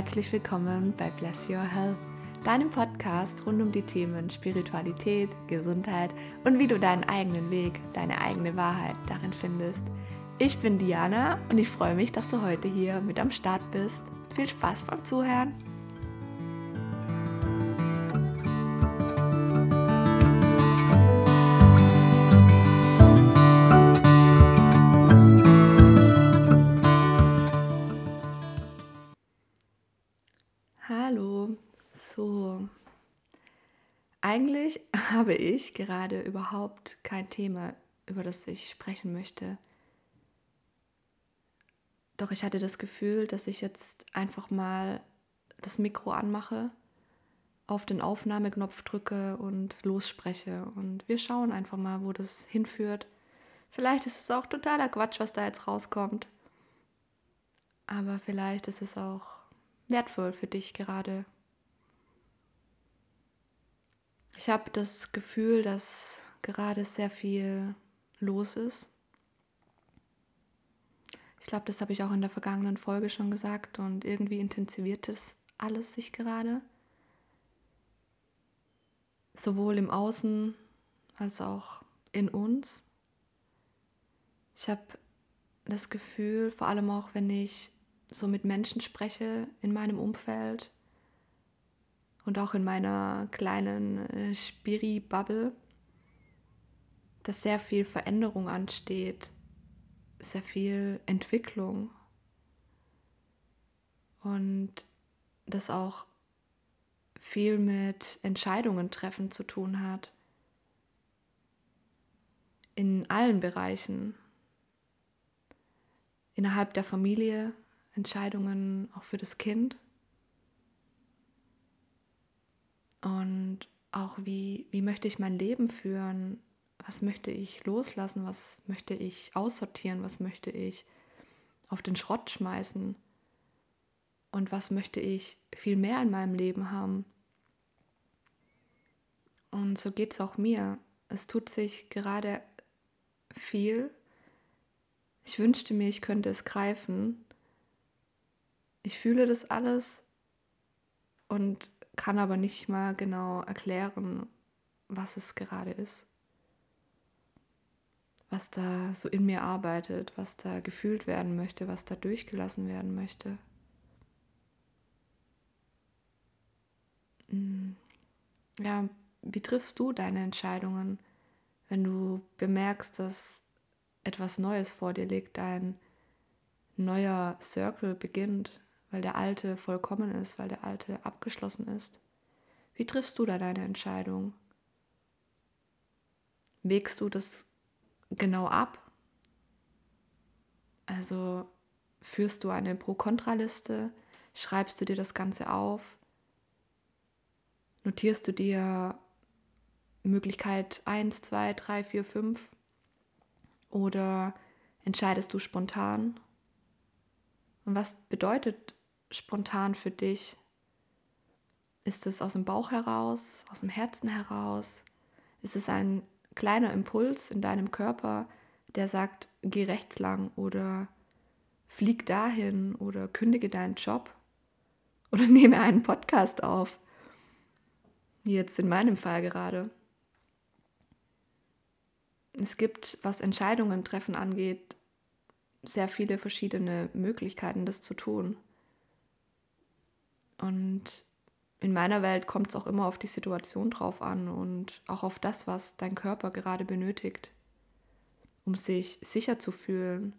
Herzlich willkommen bei Bless Your Health, deinem Podcast rund um die Themen Spiritualität, Gesundheit und wie du deinen eigenen Weg, deine eigene Wahrheit darin findest. Ich bin Diana und ich freue mich, dass du heute hier mit am Start bist. Viel Spaß beim Zuhören! Eigentlich habe ich gerade überhaupt kein Thema, über das ich sprechen möchte. Doch ich hatte das Gefühl, dass ich jetzt einfach mal das Mikro anmache, auf den Aufnahmeknopf drücke und losspreche. Und wir schauen einfach mal, wo das hinführt. Vielleicht ist es auch totaler Quatsch, was da jetzt rauskommt. Aber vielleicht ist es auch wertvoll für dich gerade ich habe das Gefühl, dass gerade sehr viel los ist. Ich glaube, das habe ich auch in der vergangenen Folge schon gesagt und irgendwie intensiviert es alles sich gerade. Sowohl im Außen als auch in uns. Ich habe das Gefühl, vor allem auch wenn ich so mit Menschen spreche in meinem Umfeld, und auch in meiner kleinen äh, Spiri-Bubble, dass sehr viel Veränderung ansteht, sehr viel Entwicklung und das auch viel mit Entscheidungen treffen zu tun hat. In allen Bereichen. Innerhalb der Familie, Entscheidungen auch für das Kind Und auch wie, wie möchte ich mein Leben führen? Was möchte ich loslassen? Was möchte ich aussortieren? Was möchte ich auf den Schrott schmeißen? Und was möchte ich viel mehr in meinem Leben haben? Und so geht es auch mir. Es tut sich gerade viel. Ich wünschte mir, ich könnte es greifen. Ich fühle das alles und kann aber nicht mal genau erklären, was es gerade ist. Was da so in mir arbeitet, was da gefühlt werden möchte, was da durchgelassen werden möchte. Hm. Ja, wie triffst du deine Entscheidungen, wenn du bemerkst, dass etwas Neues vor dir liegt, ein neuer Circle beginnt, weil der alte vollkommen ist, weil der alte abgeschlossen ist? Wie triffst du da deine Entscheidung? Wägst du das genau ab? Also führst du eine Pro-Kontra-Liste? Schreibst du dir das Ganze auf? Notierst du dir Möglichkeit 1, 2, 3, 4, 5? Oder entscheidest du spontan? Und was bedeutet spontan für dich? Ist es aus dem Bauch heraus, aus dem Herzen heraus? Ist es ein kleiner Impuls in deinem Körper, der sagt, geh rechts lang oder flieg dahin oder kündige deinen Job oder nehme einen Podcast auf? Jetzt in meinem Fall gerade. Es gibt, was Entscheidungen treffen angeht, sehr viele verschiedene Möglichkeiten, das zu tun. Und in meiner Welt kommt es auch immer auf die Situation drauf an und auch auf das, was dein Körper gerade benötigt, um sich sicher zu fühlen,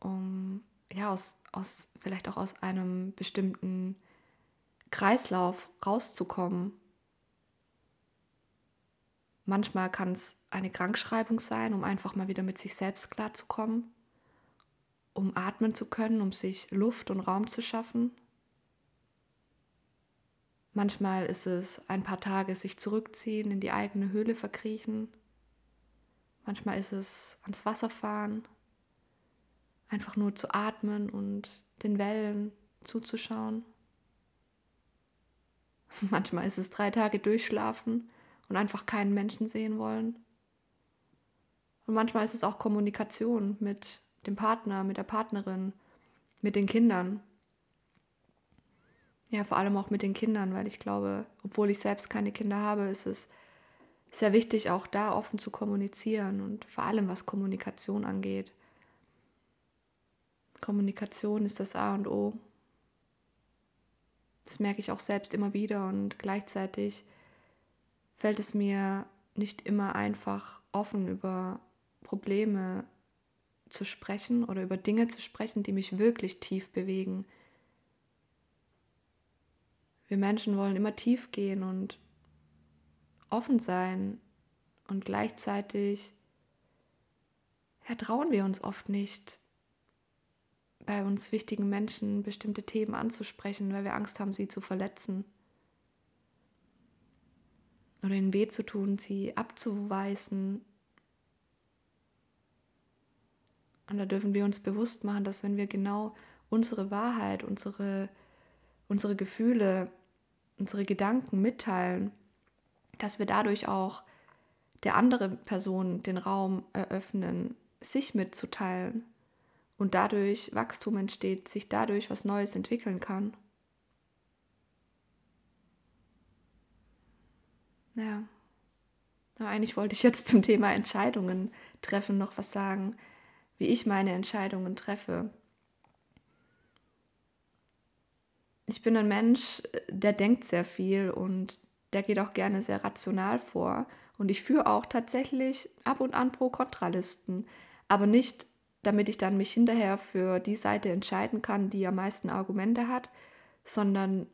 um ja aus, aus vielleicht auch aus einem bestimmten Kreislauf rauszukommen. Manchmal kann es eine Krankschreibung sein, um einfach mal wieder mit sich selbst klarzukommen, um atmen zu können, um sich Luft und Raum zu schaffen. Manchmal ist es ein paar Tage sich zurückziehen, in die eigene Höhle verkriechen. Manchmal ist es ans Wasser fahren, einfach nur zu atmen und den Wellen zuzuschauen. Manchmal ist es drei Tage durchschlafen und einfach keinen Menschen sehen wollen. Und manchmal ist es auch Kommunikation mit dem Partner, mit der Partnerin, mit den Kindern. Ja, vor allem auch mit den Kindern, weil ich glaube, obwohl ich selbst keine Kinder habe, ist es sehr wichtig, auch da offen zu kommunizieren und vor allem was Kommunikation angeht. Kommunikation ist das A und O. Das merke ich auch selbst immer wieder und gleichzeitig fällt es mir nicht immer einfach, offen über Probleme zu sprechen oder über Dinge zu sprechen, die mich wirklich tief bewegen. Wir Menschen wollen immer tief gehen und offen sein und gleichzeitig ja, trauen wir uns oft nicht, bei uns wichtigen Menschen bestimmte Themen anzusprechen, weil wir Angst haben, sie zu verletzen oder ihnen weh zu tun, sie abzuweisen. Und da dürfen wir uns bewusst machen, dass wenn wir genau unsere Wahrheit, unsere, unsere Gefühle, unsere Gedanken mitteilen, dass wir dadurch auch der anderen Person den Raum eröffnen, sich mitzuteilen und dadurch Wachstum entsteht, sich dadurch was Neues entwickeln kann. Ja. Aber eigentlich wollte ich jetzt zum Thema Entscheidungen treffen noch was sagen, wie ich meine Entscheidungen treffe. Ich bin ein Mensch, der denkt sehr viel und der geht auch gerne sehr rational vor. Und ich führe auch tatsächlich ab und an Pro-Kontralisten, aber nicht, damit ich dann mich hinterher für die Seite entscheiden kann, die am meisten Argumente hat, sondern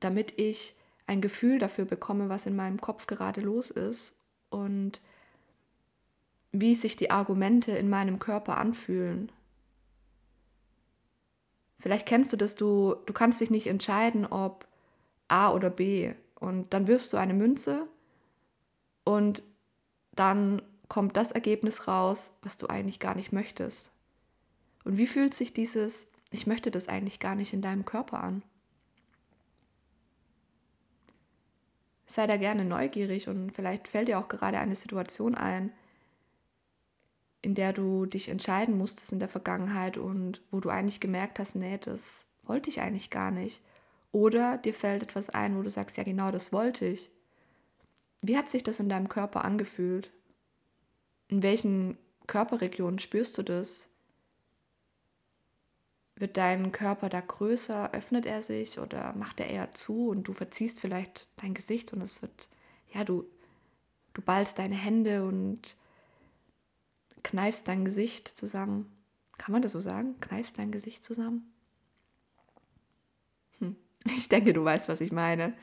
damit ich ein Gefühl dafür bekomme, was in meinem Kopf gerade los ist und wie sich die Argumente in meinem Körper anfühlen. Vielleicht kennst du das, du, du kannst dich nicht entscheiden, ob A oder B. Und dann wirfst du eine Münze und dann kommt das Ergebnis raus, was du eigentlich gar nicht möchtest. Und wie fühlt sich dieses, ich möchte das eigentlich gar nicht in deinem Körper an? sei da gerne neugierig und vielleicht fällt dir auch gerade eine Situation ein, in der du dich entscheiden musstest in der Vergangenheit und wo du eigentlich gemerkt hast, nee, das wollte ich eigentlich gar nicht. Oder dir fällt etwas ein, wo du sagst, ja genau, das wollte ich. Wie hat sich das in deinem Körper angefühlt? In welchen Körperregionen spürst du das? Wird dein Körper da größer? Öffnet er sich oder macht er eher zu und du verziehst vielleicht dein Gesicht und es wird, ja, du, du ballst deine Hände und kneifst dein Gesicht zusammen. Kann man das so sagen? Kneifst dein Gesicht zusammen? Hm. Ich denke, du weißt, was ich meine.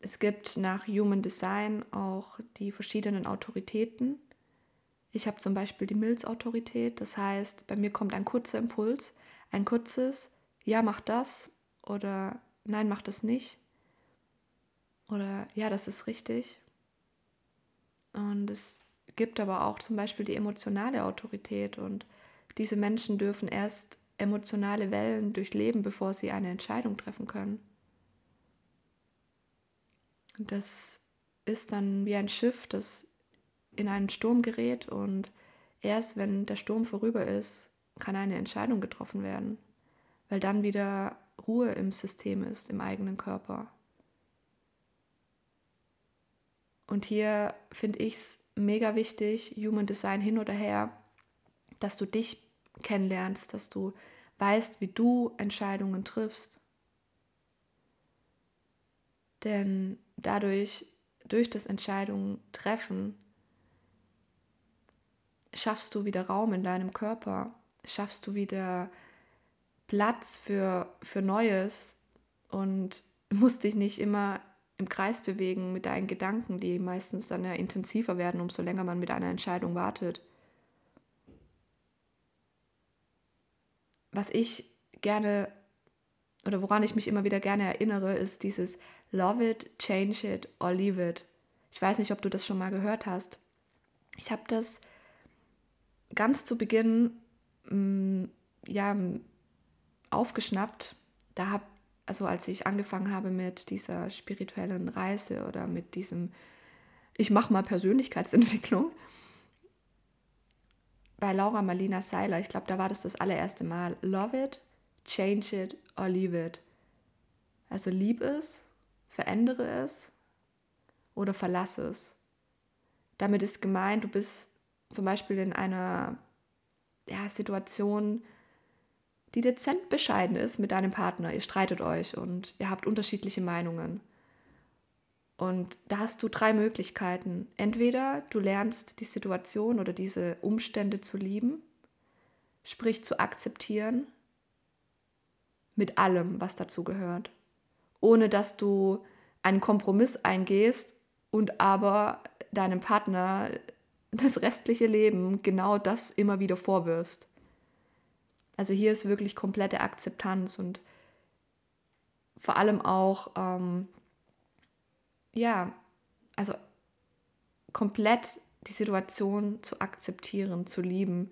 Es gibt nach Human Design auch die verschiedenen Autoritäten ich habe zum Beispiel die Milzautorität, das heißt, bei mir kommt ein kurzer Impuls, ein kurzes Ja, mach das oder Nein, mach das nicht oder Ja, das ist richtig. Und es gibt aber auch zum Beispiel die emotionale Autorität und diese Menschen dürfen erst emotionale Wellen durchleben, bevor sie eine Entscheidung treffen können. Das ist dann wie ein Schiff, das in einen Sturm gerät und erst wenn der Sturm vorüber ist, kann eine Entscheidung getroffen werden, weil dann wieder Ruhe im System ist, im eigenen Körper. Und hier finde ich es mega wichtig, Human Design hin oder her, dass du dich kennenlernst, dass du weißt, wie du Entscheidungen triffst. Denn dadurch, durch das Entscheidungen treffen, schaffst du wieder Raum in deinem Körper, schaffst du wieder Platz für, für Neues und musst dich nicht immer im Kreis bewegen mit deinen Gedanken, die meistens dann ja intensiver werden, umso länger man mit einer Entscheidung wartet. Was ich gerne oder woran ich mich immer wieder gerne erinnere, ist dieses Love it, change it or leave it. Ich weiß nicht, ob du das schon mal gehört hast. Ich habe das ganz zu Beginn mh, mm, ja, aufgeschnappt. Da habe, also als ich angefangen habe mit dieser spirituellen Reise oder mit diesem, ich mache mal Persönlichkeitsentwicklung, bei Laura Marlina Seiler, ich glaube, da war das das allererste Mal. Love it, change it or leave it. Also lieb es, verändere es oder verlasse es. Damit ist gemeint, du bist zum Beispiel in einer ja, Situation, die dezent bescheiden ist mit deinem Partner. Ihr streitet euch und ihr habt unterschiedliche Meinungen. Und da hast du drei Möglichkeiten. Entweder du lernst die Situation oder diese Umstände zu lieben, sprich zu akzeptieren, mit allem, was dazu gehört, ohne dass du einen Kompromiss eingehst und aber deinem Partner das restliche Leben genau das immer wieder vorwirfst. Also hier ist wirklich komplette Akzeptanz und vor allem auch, ähm, ja, also komplett die Situation zu akzeptieren, zu lieben.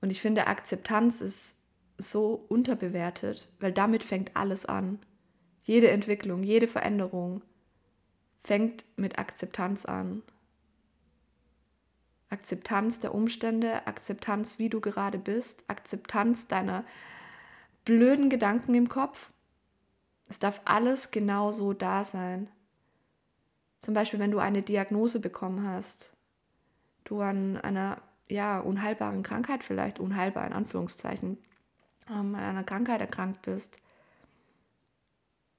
Und ich finde, Akzeptanz ist so unterbewertet, weil damit fängt alles an. Jede Entwicklung, jede Veränderung fängt mit Akzeptanz an. Akzeptanz der Umstände, Akzeptanz, wie du gerade bist, Akzeptanz deiner blöden Gedanken im Kopf. Es darf alles genau so da sein. Zum Beispiel, wenn du eine Diagnose bekommen hast, du an einer ja, unheilbaren Krankheit vielleicht, unheilbar in Anführungszeichen, ähm, an einer Krankheit erkrankt bist.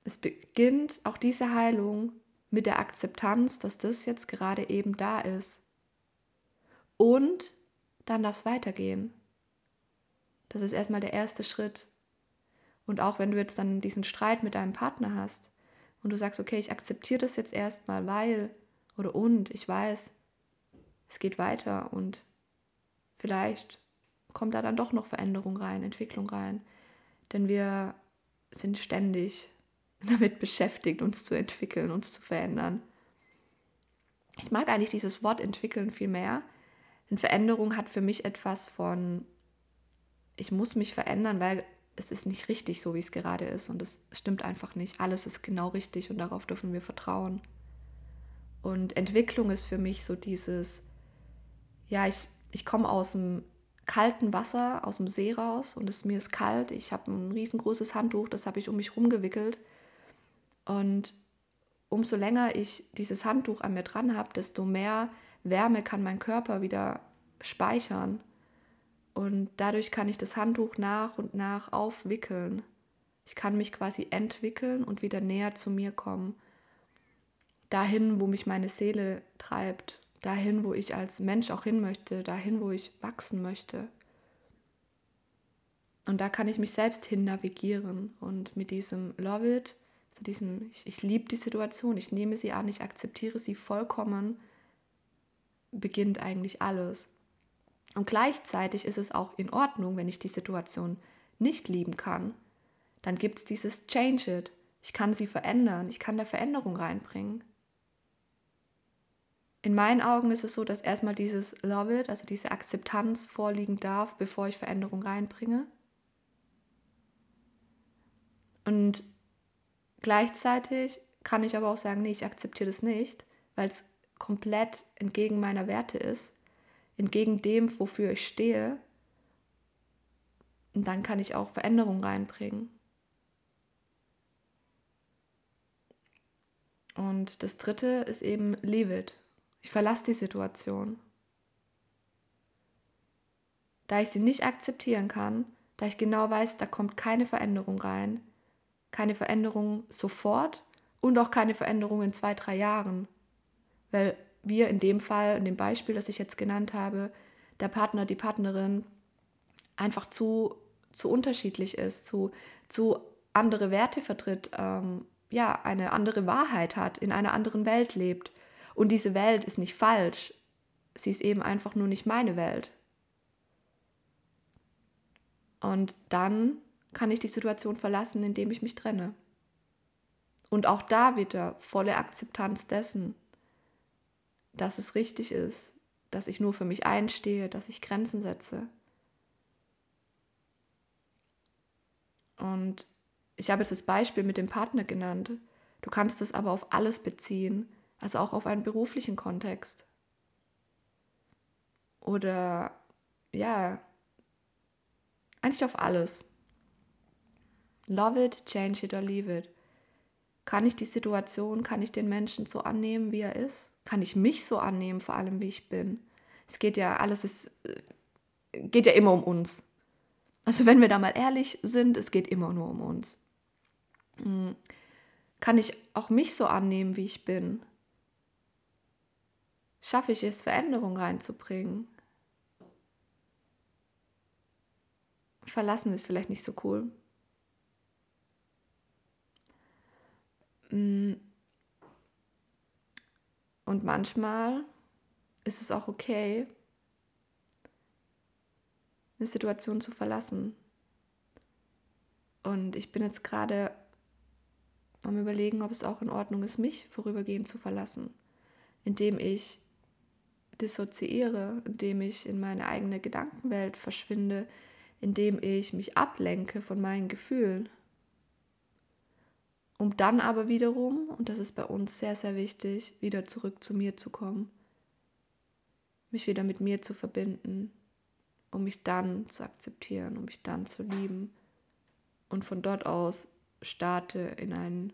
Es beginnt auch diese Heilung mit der Akzeptanz, dass das jetzt gerade eben da ist. Und dann darf es weitergehen. Das ist erstmal der erste Schritt. Und auch wenn du jetzt dann diesen Streit mit deinem Partner hast und du sagst, okay, ich akzeptiere das jetzt erstmal, weil oder und ich weiß, es geht weiter und vielleicht kommt da dann doch noch Veränderung rein, Entwicklung rein. Denn wir sind ständig damit beschäftigt, uns zu entwickeln, uns zu verändern. Ich mag eigentlich dieses Wort entwickeln viel mehr, denn Veränderung hat für mich etwas von, ich muss mich verändern, weil es ist nicht richtig so, wie es gerade ist und es stimmt einfach nicht. Alles ist genau richtig und darauf dürfen wir vertrauen. Und Entwicklung ist für mich so dieses, ja, ich, ich komme aus dem kalten Wasser, aus dem See raus und es, mir ist kalt. Ich habe ein riesengroßes Handtuch, das habe ich um mich rumgewickelt und umso länger ich dieses Handtuch an mir dran habe, desto mehr Wärme kann mein Körper wieder speichern. Und dadurch kann ich das Handtuch nach und nach aufwickeln. Ich kann mich quasi entwickeln und wieder näher zu mir kommen. Dahin, wo mich meine Seele treibt. Dahin, wo ich als Mensch auch hin möchte. Dahin, wo ich wachsen möchte. Und da kann ich mich selbst hin navigieren. Und mit diesem Love It, zu diesem, ich, ich liebe die Situation, ich nehme sie an, ich akzeptiere sie vollkommen, beginnt eigentlich alles. Und gleichzeitig ist es auch in Ordnung, wenn ich die Situation nicht lieben kann. Dann gibt es dieses Change It. Ich kann sie verändern, ich kann da Veränderung reinbringen. In meinen Augen ist es so, dass erstmal dieses Love It, also diese Akzeptanz vorliegen darf, bevor ich Veränderung reinbringe. Und Gleichzeitig kann ich aber auch sagen, nee, ich akzeptiere das nicht, weil es komplett entgegen meiner Werte ist, entgegen dem, wofür ich stehe. Und dann kann ich auch Veränderungen reinbringen. Und das dritte ist eben leave it. Ich verlasse die Situation. Da ich sie nicht akzeptieren kann, da ich genau weiß, da kommt keine Veränderung rein, keine Veränderung sofort und auch keine Veränderung in zwei, drei Jahren. Weil wir in dem Fall, in dem Beispiel, das ich jetzt genannt habe, der Partner, die Partnerin einfach zu, zu unterschiedlich ist, zu, zu andere Werte vertritt, ähm, ja, eine andere Wahrheit hat, in einer anderen Welt lebt. Und diese Welt ist nicht falsch, sie ist eben einfach nur nicht meine Welt. Und dann kann ich die Situation verlassen, indem ich mich trenne. Und auch da wieder volle Akzeptanz dessen, dass es richtig ist, dass ich nur für mich einstehe, dass ich Grenzen setze. Und ich habe jetzt das Beispiel mit dem Partner genannt. Du kannst es aber auf alles beziehen, also auch auf einen beruflichen Kontext. oder ja, eigentlich auf alles. Love it, change it or leave it. Kann ich die Situation, kann ich den Menschen so annehmen, wie er ist? Kann ich mich so annehmen, vor allem wie ich bin? Es geht ja, alles ist, äh, geht ja immer um uns. Also wenn wir da mal ehrlich sind, es geht immer nur um uns. Hm. Kann ich auch mich so annehmen, wie ich bin? Schaffe ich es, Veränderung reinzubringen? Verlassen ist vielleicht nicht so cool. Und manchmal ist es auch okay, eine Situation zu verlassen. Und ich bin jetzt gerade am Überlegen, ob es auch in Ordnung ist, mich vorübergehend zu verlassen, indem ich dissoziiere, indem ich in meine eigene Gedankenwelt verschwinde, indem ich mich ablenke von meinen Gefühlen um dann aber wiederum, und das ist bei uns sehr, sehr wichtig, wieder zurück zu mir zu kommen, mich wieder mit mir zu verbinden, um mich dann zu akzeptieren, um mich dann zu lieben. Und von dort aus starte in einen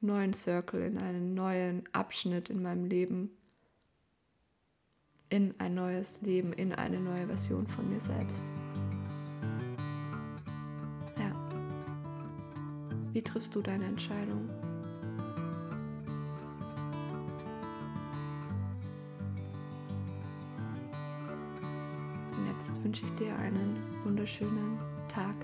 neuen Circle, in einen neuen Abschnitt in meinem Leben, in ein neues Leben, in eine neue Version von mir selbst. Wie triffst du deine Entscheidung? Und jetzt wünsche ich dir einen wunderschönen Tag.